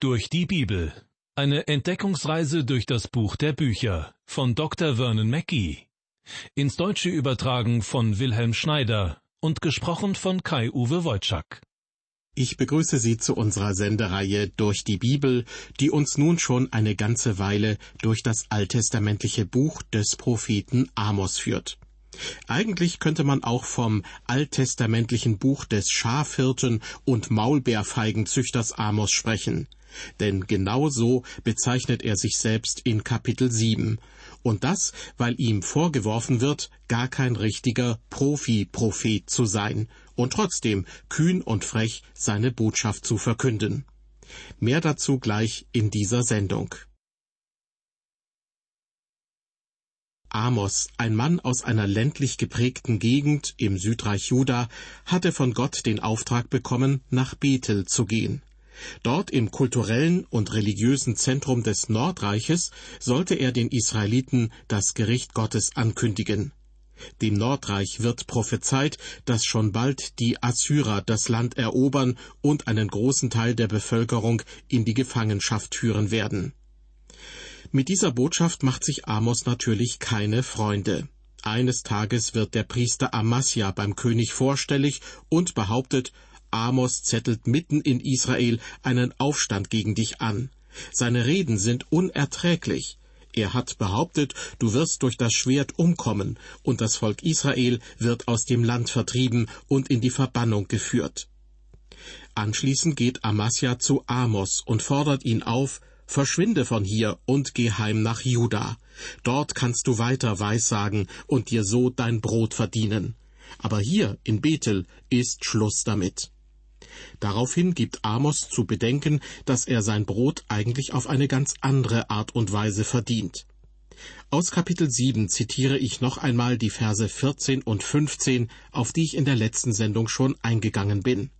Durch die Bibel. Eine Entdeckungsreise durch das Buch der Bücher von Dr. Vernon Mackey. Ins Deutsche übertragen von Wilhelm Schneider und gesprochen von Kai-Uwe Wojczak. Ich begrüße Sie zu unserer Sendereihe Durch die Bibel, die uns nun schon eine ganze Weile durch das alttestamentliche Buch des Propheten Amos führt. Eigentlich könnte man auch vom alttestamentlichen Buch des Schafhirten und Maulbeerfeigenzüchters Amos sprechen. Denn genau so bezeichnet er sich selbst in Kapitel 7. Und das, weil ihm vorgeworfen wird, gar kein richtiger Profi-Prophet zu sein und trotzdem kühn und frech seine Botschaft zu verkünden. Mehr dazu gleich in dieser Sendung. Amos, ein Mann aus einer ländlich geprägten Gegend im Südreich Juda, hatte von Gott den Auftrag bekommen, nach Bethel zu gehen. Dort im kulturellen und religiösen Zentrum des Nordreiches sollte er den Israeliten das Gericht Gottes ankündigen. Dem Nordreich wird prophezeit, dass schon bald die Assyrer das Land erobern und einen großen Teil der Bevölkerung in die Gefangenschaft führen werden. Mit dieser Botschaft macht sich Amos natürlich keine Freunde. Eines Tages wird der Priester Amasja beim König vorstellig und behauptet, Amos zettelt mitten in Israel einen Aufstand gegen dich an. Seine Reden sind unerträglich. Er hat behauptet, du wirst durch das Schwert umkommen, und das Volk Israel wird aus dem Land vertrieben und in die Verbannung geführt. Anschließend geht Amasja zu Amos und fordert ihn auf, Verschwinde von hier und geh heim nach Juda. Dort kannst du weiter Weissagen und dir so dein Brot verdienen. Aber hier in Bethel ist Schluss damit. Daraufhin gibt Amos zu bedenken, dass er sein Brot eigentlich auf eine ganz andere Art und Weise verdient. Aus Kapitel 7 zitiere ich noch einmal die Verse 14 und 15, auf die ich in der letzten Sendung schon eingegangen bin.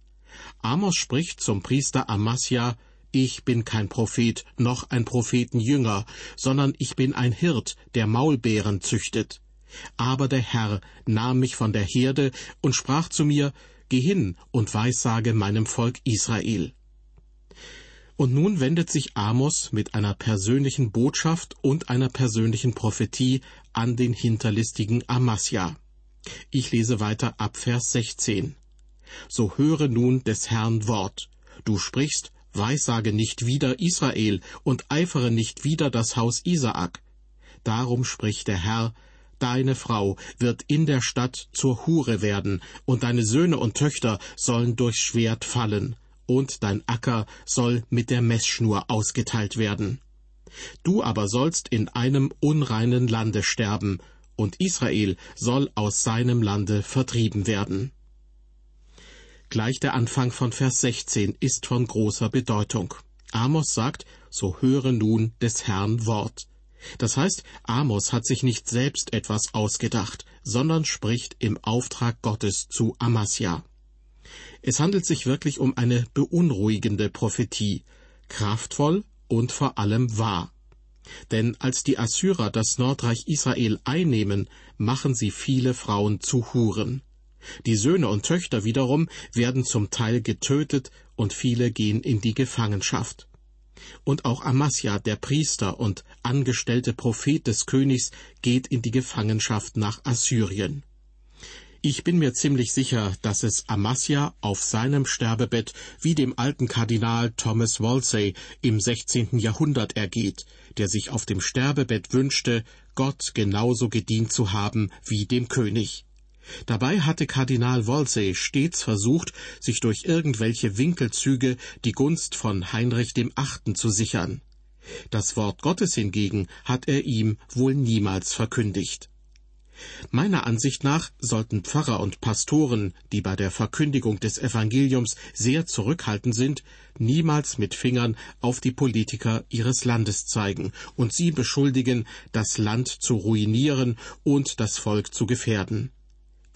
Amos spricht zum Priester Amasja, ich bin kein Prophet, noch ein Prophetenjünger, sondern ich bin ein Hirt, der Maulbeeren züchtet. Aber der Herr nahm mich von der Herde und sprach zu mir, Geh hin und weissage meinem Volk Israel. Und nun wendet sich Amos mit einer persönlichen Botschaft und einer persönlichen Prophetie an den hinterlistigen Amasja. Ich lese weiter ab Vers 16. So höre nun des Herrn Wort. Du sprichst, Weissage nicht wider Israel und eifere nicht wider das Haus Isaak. Darum spricht der Herr, Deine Frau wird in der Stadt zur Hure werden, und deine Söhne und Töchter sollen durchs Schwert fallen, und dein Acker soll mit der Meßschnur ausgeteilt werden. Du aber sollst in einem unreinen Lande sterben, und Israel soll aus seinem Lande vertrieben werden. Gleich der Anfang von Vers 16 ist von großer Bedeutung. Amos sagt, so höre nun des Herrn Wort. Das heißt, Amos hat sich nicht selbst etwas ausgedacht, sondern spricht im Auftrag Gottes zu Amasja. Es handelt sich wirklich um eine beunruhigende Prophetie, kraftvoll und vor allem wahr. Denn als die Assyrer das Nordreich Israel einnehmen, machen sie viele Frauen zu Huren. Die Söhne und Töchter wiederum werden zum Teil getötet und viele gehen in die Gefangenschaft. Und auch Amasja, der Priester und angestellte Prophet des Königs, geht in die Gefangenschaft nach Assyrien. Ich bin mir ziemlich sicher, dass es Amasja auf seinem Sterbebett wie dem alten Kardinal Thomas Wolsey im 16. Jahrhundert ergeht, der sich auf dem Sterbebett wünschte, Gott genauso gedient zu haben wie dem König. Dabei hatte Kardinal Wolsey stets versucht, sich durch irgendwelche Winkelzüge die Gunst von Heinrich dem Achten zu sichern. Das Wort Gottes hingegen hat er ihm wohl niemals verkündigt. Meiner Ansicht nach sollten Pfarrer und Pastoren, die bei der Verkündigung des Evangeliums sehr zurückhaltend sind, niemals mit Fingern auf die Politiker ihres Landes zeigen und sie beschuldigen, das Land zu ruinieren und das Volk zu gefährden.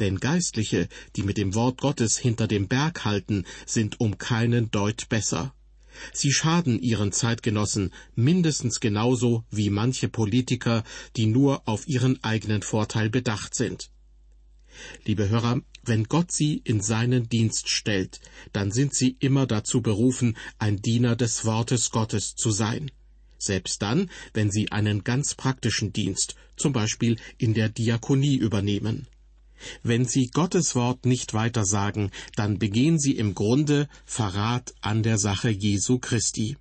Denn Geistliche, die mit dem Wort Gottes hinter dem Berg halten, sind um keinen Deut besser. Sie schaden ihren Zeitgenossen mindestens genauso wie manche Politiker, die nur auf ihren eigenen Vorteil bedacht sind. Liebe Hörer, Wenn Gott sie in seinen Dienst stellt, dann sind sie immer dazu berufen, ein Diener des Wortes Gottes zu sein. Selbst dann, wenn sie einen ganz praktischen Dienst, zum Beispiel in der Diakonie übernehmen. Wenn sie Gottes Wort nicht weitersagen, dann begehen sie im Grunde Verrat an der Sache Jesu Christi.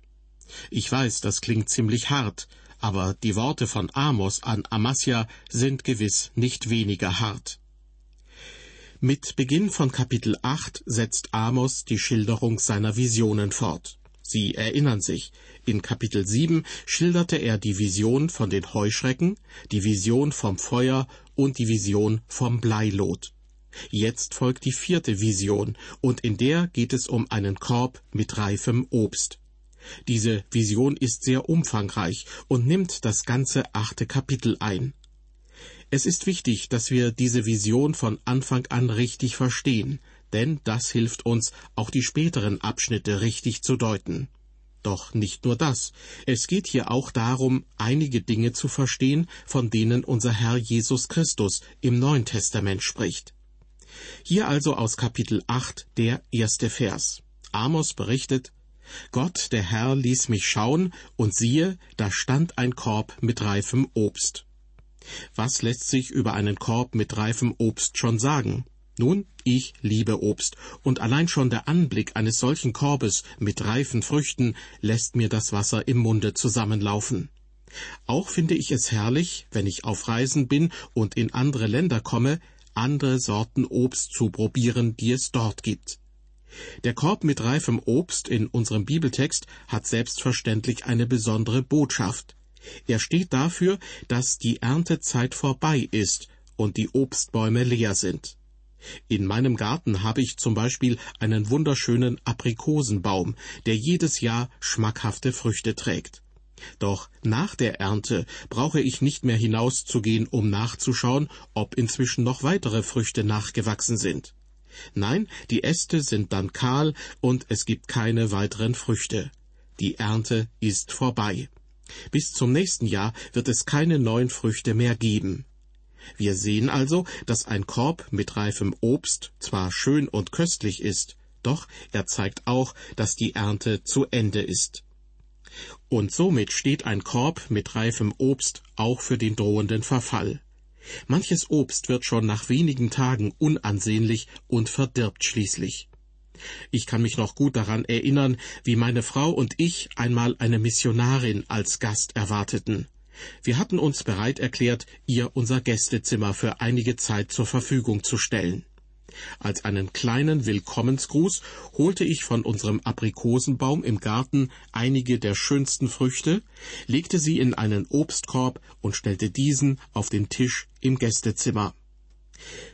Ich weiß, das klingt ziemlich hart, aber die Worte von Amos an Amasja sind gewiss nicht weniger hart. Mit Beginn von Kapitel 8 setzt Amos die Schilderung seiner Visionen fort. Sie erinnern sich, in Kapitel 7 schilderte er die Vision von den Heuschrecken, die Vision vom Feuer und die Vision vom Bleilot. Jetzt folgt die vierte Vision, und in der geht es um einen Korb mit reifem Obst. Diese Vision ist sehr umfangreich und nimmt das ganze achte Kapitel ein. Es ist wichtig, dass wir diese Vision von Anfang an richtig verstehen, denn das hilft uns, auch die späteren Abschnitte richtig zu deuten. Doch nicht nur das. Es geht hier auch darum, einige Dinge zu verstehen, von denen unser Herr Jesus Christus im Neuen Testament spricht. Hier also aus Kapitel 8 der erste Vers. Amos berichtet, Gott, der Herr, ließ mich schauen, und siehe, da stand ein Korb mit reifem Obst. Was lässt sich über einen Korb mit reifem Obst schon sagen? Nun, ich liebe Obst, und allein schon der Anblick eines solchen Korbes mit reifen Früchten lässt mir das Wasser im Munde zusammenlaufen. Auch finde ich es herrlich, wenn ich auf Reisen bin und in andere Länder komme, andere Sorten Obst zu probieren, die es dort gibt. Der Korb mit reifem Obst in unserem Bibeltext hat selbstverständlich eine besondere Botschaft. Er steht dafür, dass die Erntezeit vorbei ist und die Obstbäume leer sind. In meinem Garten habe ich zum Beispiel einen wunderschönen Aprikosenbaum, der jedes Jahr schmackhafte Früchte trägt. Doch nach der Ernte brauche ich nicht mehr hinauszugehen, um nachzuschauen, ob inzwischen noch weitere Früchte nachgewachsen sind. Nein, die Äste sind dann kahl und es gibt keine weiteren Früchte. Die Ernte ist vorbei. Bis zum nächsten Jahr wird es keine neuen Früchte mehr geben. Wir sehen also, dass ein Korb mit reifem Obst zwar schön und köstlich ist, doch er zeigt auch, dass die Ernte zu Ende ist. Und somit steht ein Korb mit reifem Obst auch für den drohenden Verfall. Manches Obst wird schon nach wenigen Tagen unansehnlich und verdirbt schließlich. Ich kann mich noch gut daran erinnern, wie meine Frau und ich einmal eine Missionarin als Gast erwarteten. Wir hatten uns bereit erklärt, ihr unser Gästezimmer für einige Zeit zur Verfügung zu stellen. Als einen kleinen Willkommensgruß holte ich von unserem Aprikosenbaum im Garten einige der schönsten Früchte, legte sie in einen Obstkorb und stellte diesen auf den Tisch im Gästezimmer.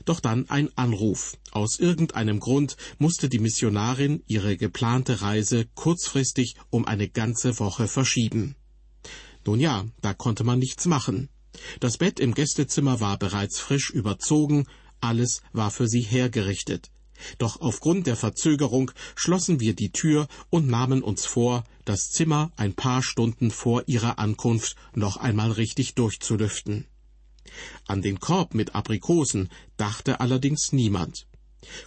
Doch dann ein Anruf. Aus irgendeinem Grund musste die Missionarin ihre geplante Reise kurzfristig um eine ganze Woche verschieben. Nun ja, da konnte man nichts machen. Das Bett im Gästezimmer war bereits frisch überzogen, alles war für sie hergerichtet. Doch aufgrund der Verzögerung schlossen wir die Tür und nahmen uns vor, das Zimmer ein paar Stunden vor ihrer Ankunft noch einmal richtig durchzulüften. An den Korb mit Aprikosen dachte allerdings niemand.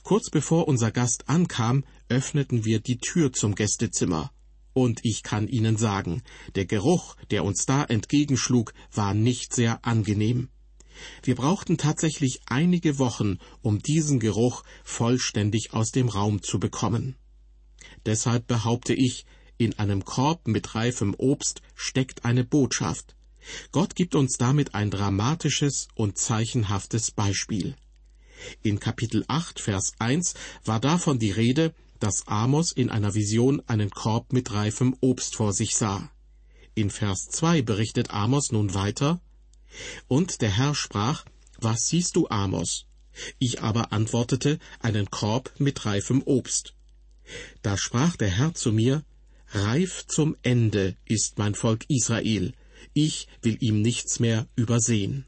Kurz bevor unser Gast ankam, öffneten wir die Tür zum Gästezimmer. Und ich kann Ihnen sagen, der Geruch, der uns da entgegenschlug, war nicht sehr angenehm. Wir brauchten tatsächlich einige Wochen, um diesen Geruch vollständig aus dem Raum zu bekommen. Deshalb behaupte ich, in einem Korb mit reifem Obst steckt eine Botschaft. Gott gibt uns damit ein dramatisches und zeichenhaftes Beispiel. In Kapitel 8, Vers 1 war davon die Rede, dass Amos in einer Vision einen Korb mit reifem Obst vor sich sah. In Vers 2 berichtet Amos nun weiter, und der Herr sprach, Was siehst du, Amos? Ich aber antwortete, einen Korb mit reifem Obst. Da sprach der Herr zu mir, Reif zum Ende ist mein Volk Israel, ich will ihm nichts mehr übersehen.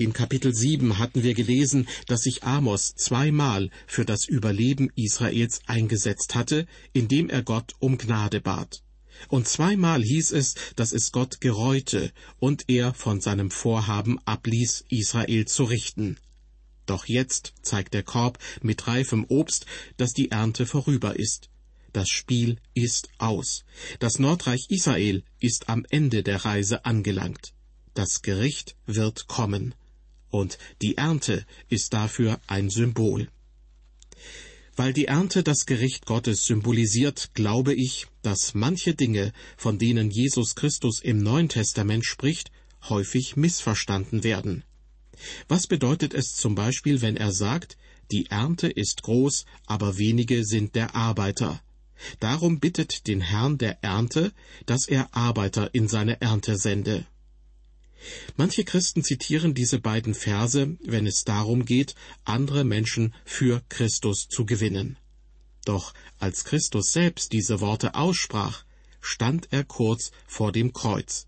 In Kapitel 7 hatten wir gelesen, dass sich Amos zweimal für das Überleben Israels eingesetzt hatte, indem er Gott um Gnade bat. Und zweimal hieß es, dass es Gott gereute und er von seinem Vorhaben abließ, Israel zu richten. Doch jetzt zeigt der Korb mit reifem Obst, dass die Ernte vorüber ist. Das Spiel ist aus. Das Nordreich Israel ist am Ende der Reise angelangt. Das Gericht wird kommen. Und die Ernte ist dafür ein Symbol. Weil die Ernte das Gericht Gottes symbolisiert, glaube ich, dass manche Dinge, von denen Jesus Christus im Neuen Testament spricht, häufig missverstanden werden. Was bedeutet es zum Beispiel, wenn er sagt, die Ernte ist groß, aber wenige sind der Arbeiter? Darum bittet den Herrn der Ernte, dass er Arbeiter in seine Ernte sende. Manche Christen zitieren diese beiden Verse, wenn es darum geht, andere Menschen für Christus zu gewinnen. Doch als Christus selbst diese Worte aussprach, stand er kurz vor dem Kreuz.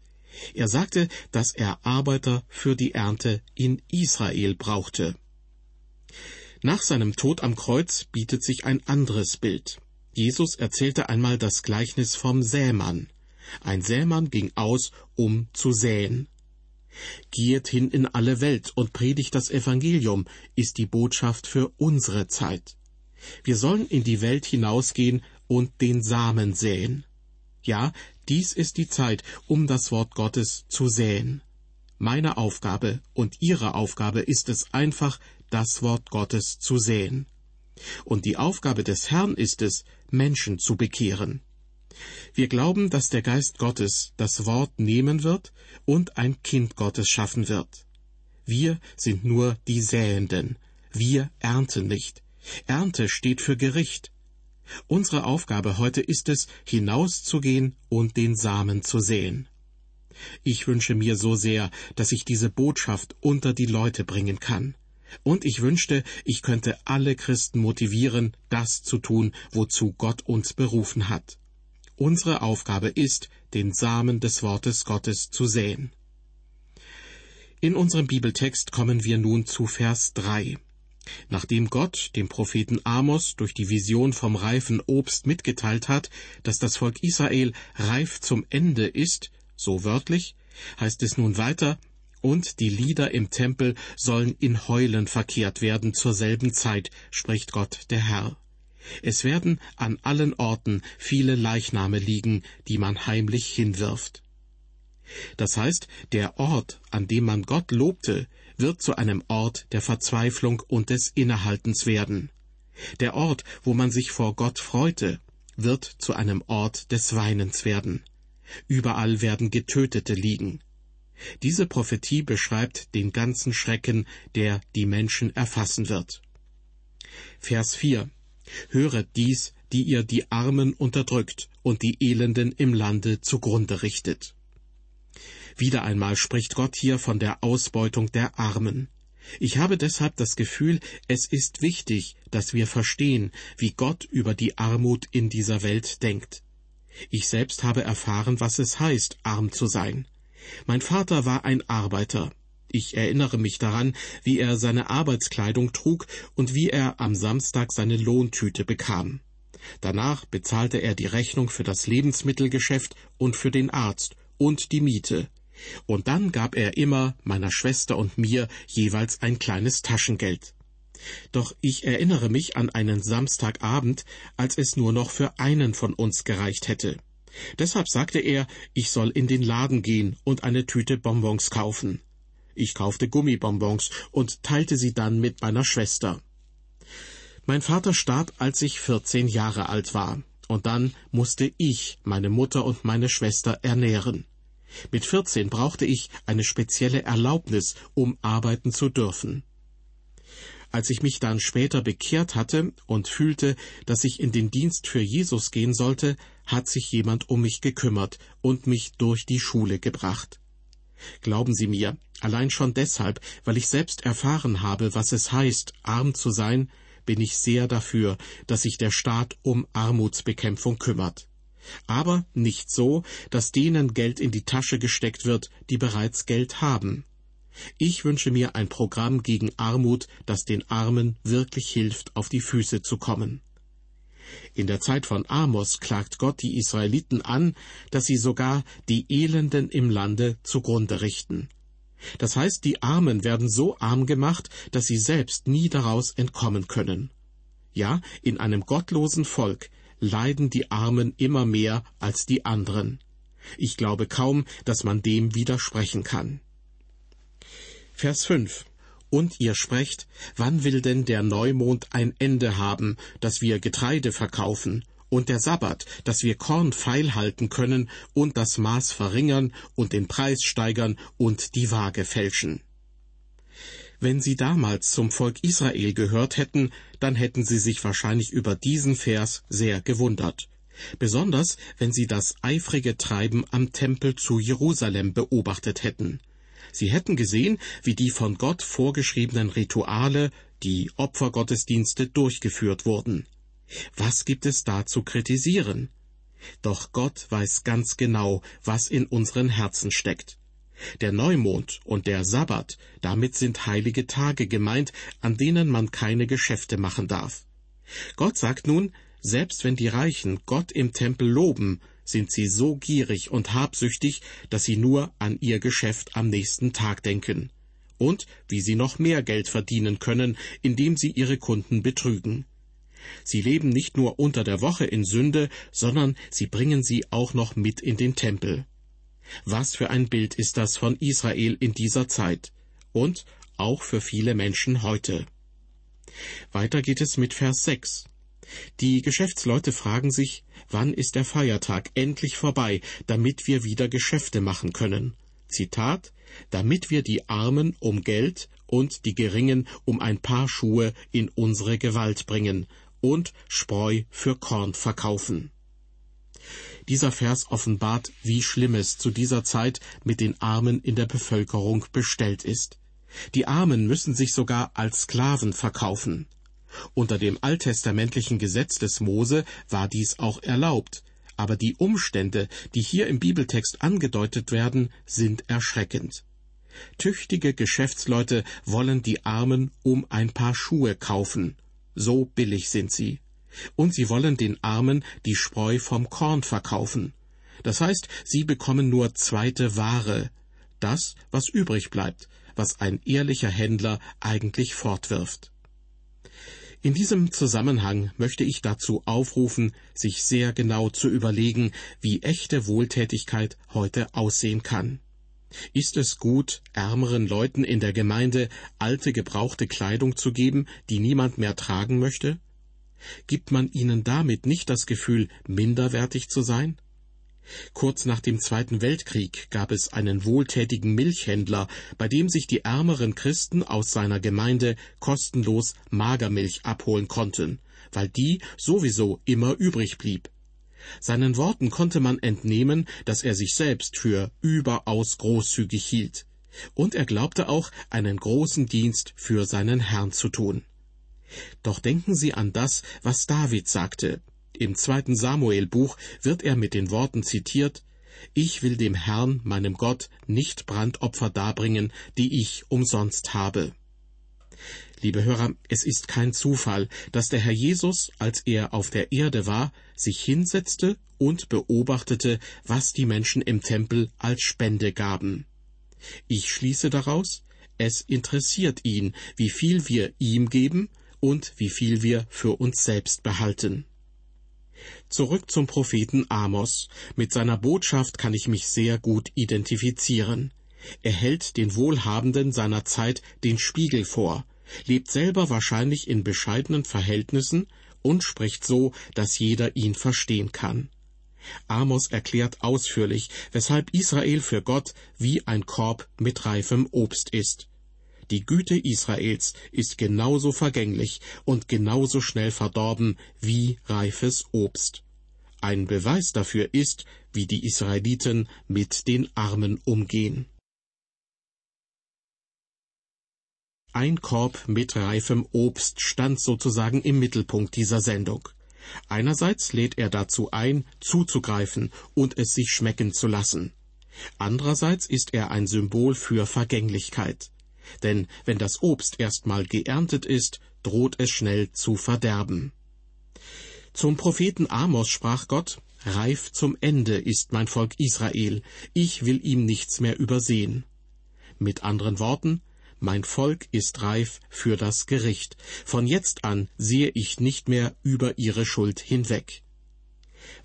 Er sagte, dass er Arbeiter für die Ernte in Israel brauchte. Nach seinem Tod am Kreuz bietet sich ein anderes Bild. Jesus erzählte einmal das Gleichnis vom Sämann. Ein Sämann ging aus, um zu säen. Geht hin in alle Welt und predigt das Evangelium, ist die Botschaft für unsere Zeit. Wir sollen in die Welt hinausgehen und den Samen säen. Ja, dies ist die Zeit, um das Wort Gottes zu säen. Meine Aufgabe und Ihre Aufgabe ist es einfach, das Wort Gottes zu säen. Und die Aufgabe des Herrn ist es, Menschen zu bekehren. Wir glauben, dass der Geist Gottes das Wort nehmen wird und ein Kind Gottes schaffen wird. Wir sind nur die Säenden. Wir ernten nicht. Ernte steht für Gericht. Unsere Aufgabe heute ist es, hinauszugehen und den Samen zu säen. Ich wünsche mir so sehr, dass ich diese Botschaft unter die Leute bringen kann. Und ich wünschte, ich könnte alle Christen motivieren, das zu tun, wozu Gott uns berufen hat. Unsere Aufgabe ist, den Samen des Wortes Gottes zu säen. In unserem Bibeltext kommen wir nun zu Vers 3. Nachdem Gott dem Propheten Amos durch die Vision vom reifen Obst mitgeteilt hat, dass das Volk Israel reif zum Ende ist, so wörtlich, heißt es nun weiter, und die Lieder im Tempel sollen in Heulen verkehrt werden zur selben Zeit, spricht Gott der Herr. Es werden an allen Orten viele Leichname liegen, die man heimlich hinwirft. Das heißt, der Ort, an dem man Gott lobte, wird zu einem Ort der Verzweiflung und des Innehaltens werden. Der Ort, wo man sich vor Gott freute, wird zu einem Ort des Weinens werden. Überall werden Getötete liegen. Diese Prophetie beschreibt den ganzen Schrecken, der die Menschen erfassen wird. Vers 4 Höret dies, die ihr die Armen unterdrückt und die Elenden im Lande zugrunde richtet. Wieder einmal spricht Gott hier von der Ausbeutung der Armen. Ich habe deshalb das Gefühl, es ist wichtig, dass wir verstehen, wie Gott über die Armut in dieser Welt denkt. Ich selbst habe erfahren, was es heißt, arm zu sein. Mein Vater war ein Arbeiter. Ich erinnere mich daran, wie er seine Arbeitskleidung trug und wie er am Samstag seine Lohntüte bekam. Danach bezahlte er die Rechnung für das Lebensmittelgeschäft und für den Arzt und die Miete. Und dann gab er immer meiner Schwester und mir jeweils ein kleines Taschengeld. Doch ich erinnere mich an einen Samstagabend, als es nur noch für einen von uns gereicht hätte. Deshalb sagte er, ich soll in den Laden gehen und eine Tüte Bonbons kaufen. Ich kaufte Gummibonbons und teilte sie dann mit meiner Schwester. Mein Vater starb, als ich vierzehn Jahre alt war, und dann musste ich meine Mutter und meine Schwester ernähren. Mit vierzehn brauchte ich eine spezielle Erlaubnis, um arbeiten zu dürfen. Als ich mich dann später bekehrt hatte und fühlte, dass ich in den Dienst für Jesus gehen sollte, hat sich jemand um mich gekümmert und mich durch die Schule gebracht. Glauben Sie mir, allein schon deshalb, weil ich selbst erfahren habe, was es heißt, arm zu sein, bin ich sehr dafür, dass sich der Staat um Armutsbekämpfung kümmert. Aber nicht so, dass denen Geld in die Tasche gesteckt wird, die bereits Geld haben. Ich wünsche mir ein Programm gegen Armut, das den Armen wirklich hilft, auf die Füße zu kommen. In der Zeit von Amos klagt Gott die Israeliten an, dass sie sogar die Elenden im Lande zugrunde richten. Das heißt, die Armen werden so arm gemacht, dass sie selbst nie daraus entkommen können. Ja, in einem gottlosen Volk leiden die Armen immer mehr als die anderen. Ich glaube kaum, dass man dem widersprechen kann. Vers 5 Und ihr sprecht, wann will denn der Neumond ein Ende haben, dass wir Getreide verkaufen, und der Sabbat, dass wir Korn feilhalten können und das Maß verringern und den Preis steigern und die Waage fälschen. Wenn Sie damals zum Volk Israel gehört hätten, dann hätten Sie sich wahrscheinlich über diesen Vers sehr gewundert. Besonders, wenn Sie das eifrige Treiben am Tempel zu Jerusalem beobachtet hätten. Sie hätten gesehen, wie die von Gott vorgeschriebenen Rituale, die Opfergottesdienste durchgeführt wurden. Was gibt es da zu kritisieren? Doch Gott weiß ganz genau, was in unseren Herzen steckt. Der Neumond und der Sabbat, damit sind heilige Tage gemeint, an denen man keine Geschäfte machen darf. Gott sagt nun, selbst wenn die Reichen Gott im Tempel loben, sind sie so gierig und habsüchtig, dass sie nur an ihr Geschäft am nächsten Tag denken. Und wie sie noch mehr Geld verdienen können, indem sie ihre Kunden betrügen. Sie leben nicht nur unter der Woche in Sünde, sondern sie bringen sie auch noch mit in den Tempel. Was für ein Bild ist das von Israel in dieser Zeit und auch für viele Menschen heute. Weiter geht es mit Vers 6. Die Geschäftsleute fragen sich, wann ist der Feiertag endlich vorbei, damit wir wieder Geschäfte machen können. Zitat, damit wir die Armen um Geld und die Geringen um ein paar Schuhe in unsere Gewalt bringen und Spreu für Korn verkaufen. Dieser Vers offenbart, wie schlimm es zu dieser Zeit mit den Armen in der Bevölkerung bestellt ist. Die Armen müssen sich sogar als Sklaven verkaufen. Unter dem alttestamentlichen Gesetz des Mose war dies auch erlaubt, aber die Umstände, die hier im Bibeltext angedeutet werden, sind erschreckend. Tüchtige Geschäftsleute wollen die Armen um ein paar Schuhe kaufen, so billig sind sie. Und sie wollen den Armen die Spreu vom Korn verkaufen. Das heißt, sie bekommen nur zweite Ware, das, was übrig bleibt, was ein ehrlicher Händler eigentlich fortwirft. In diesem Zusammenhang möchte ich dazu aufrufen, sich sehr genau zu überlegen, wie echte Wohltätigkeit heute aussehen kann. Ist es gut, ärmeren Leuten in der Gemeinde alte gebrauchte Kleidung zu geben, die niemand mehr tragen möchte? Gibt man ihnen damit nicht das Gefühl, minderwertig zu sein? Kurz nach dem Zweiten Weltkrieg gab es einen wohltätigen Milchhändler, bei dem sich die ärmeren Christen aus seiner Gemeinde kostenlos Magermilch abholen konnten, weil die sowieso immer übrig blieb. Seinen Worten konnte man entnehmen, dass er sich selbst für überaus großzügig hielt, und er glaubte auch, einen großen Dienst für seinen Herrn zu tun. Doch denken Sie an das, was David sagte. Im zweiten Samuelbuch wird er mit den Worten zitiert Ich will dem Herrn, meinem Gott, nicht Brandopfer darbringen, die ich umsonst habe. Liebe Hörer, es ist kein Zufall, dass der Herr Jesus, als er auf der Erde war, sich hinsetzte und beobachtete, was die Menschen im Tempel als Spende gaben. Ich schließe daraus, es interessiert ihn, wie viel wir ihm geben und wie viel wir für uns selbst behalten. Zurück zum Propheten Amos. Mit seiner Botschaft kann ich mich sehr gut identifizieren. Er hält den Wohlhabenden seiner Zeit den Spiegel vor, lebt selber wahrscheinlich in bescheidenen Verhältnissen und spricht so, dass jeder ihn verstehen kann. Amos erklärt ausführlich, weshalb Israel für Gott wie ein Korb mit reifem Obst ist. Die Güte Israels ist genauso vergänglich und genauso schnell verdorben wie reifes Obst. Ein Beweis dafür ist, wie die Israeliten mit den Armen umgehen. Ein Korb mit reifem Obst stand sozusagen im Mittelpunkt dieser Sendung. Einerseits lädt er dazu ein, zuzugreifen und es sich schmecken zu lassen. Andererseits ist er ein Symbol für Vergänglichkeit. Denn wenn das Obst erstmal geerntet ist, droht es schnell zu verderben. Zum Propheten Amos sprach Gott, Reif zum Ende ist mein Volk Israel, ich will ihm nichts mehr übersehen. Mit anderen Worten, mein Volk ist reif für das Gericht. Von jetzt an sehe ich nicht mehr über ihre Schuld hinweg.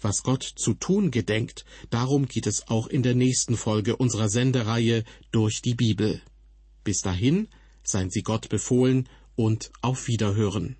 Was Gott zu tun gedenkt, darum geht es auch in der nächsten Folge unserer Sendereihe durch die Bibel. Bis dahin seien Sie Gott befohlen und auf Wiederhören.